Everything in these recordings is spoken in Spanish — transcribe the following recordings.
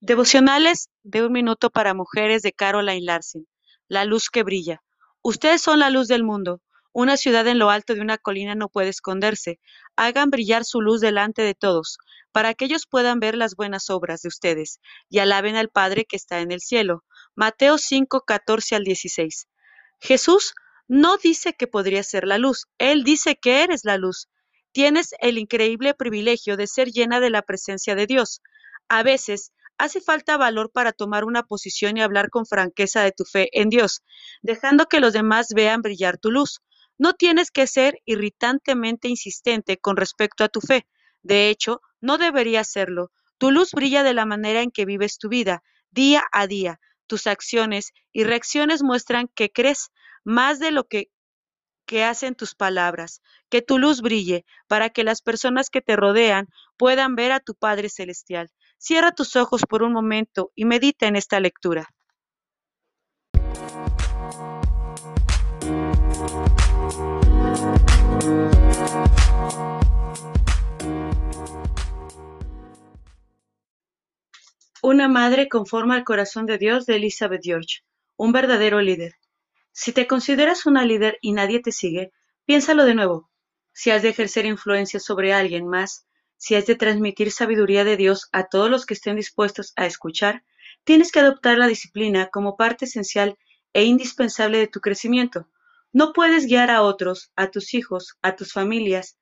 Devocionales de un minuto para mujeres de Caroline Larsen. La luz que brilla. Ustedes son la luz del mundo. Una ciudad en lo alto de una colina no puede esconderse. Hagan brillar su luz delante de todos, para que ellos puedan ver las buenas obras de ustedes y alaben al Padre que está en el cielo. Mateo 5, 14 al 16. Jesús no dice que podría ser la luz, Él dice que eres la luz. Tienes el increíble privilegio de ser llena de la presencia de Dios. A veces hace falta valor para tomar una posición y hablar con franqueza de tu fe en Dios, dejando que los demás vean brillar tu luz. No tienes que ser irritantemente insistente con respecto a tu fe. De hecho, no deberías serlo. Tu luz brilla de la manera en que vives tu vida, día a día. Tus acciones y reacciones muestran que crees más de lo que, que hacen tus palabras. Que tu luz brille para que las personas que te rodean puedan ver a tu Padre Celestial. Cierra tus ojos por un momento y medita en esta lectura. Una madre conforma al corazón de Dios de Elizabeth George, un verdadero líder. Si te consideras una líder y nadie te sigue, piénsalo de nuevo. Si has de ejercer influencia sobre alguien más, si has de transmitir sabiduría de Dios a todos los que estén dispuestos a escuchar, tienes que adoptar la disciplina como parte esencial e indispensable de tu crecimiento. No puedes guiar a otros, a tus hijos, a tus familias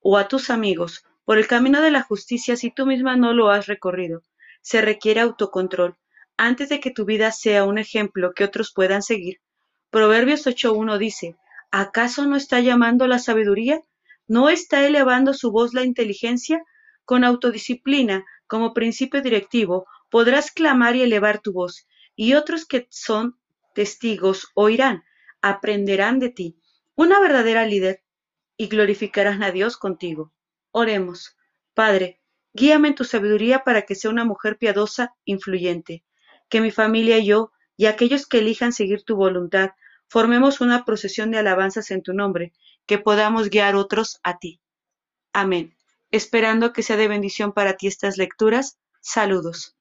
o a tus amigos por el camino de la justicia si tú misma no lo has recorrido. Se requiere autocontrol antes de que tu vida sea un ejemplo que otros puedan seguir. Proverbios 8.1 dice, ¿acaso no está llamando la sabiduría? ¿No está elevando su voz la inteligencia? Con autodisciplina como principio directivo podrás clamar y elevar tu voz, y otros que son testigos oirán, aprenderán de ti. Una verdadera líder y glorificarán a Dios contigo. Oremos. Padre, guíame en tu sabiduría para que sea una mujer piadosa, influyente. Que mi familia y yo, y aquellos que elijan seguir tu voluntad, formemos una procesión de alabanzas en tu nombre, que podamos guiar otros a ti. Amén. Esperando que sea de bendición para ti estas lecturas, saludos.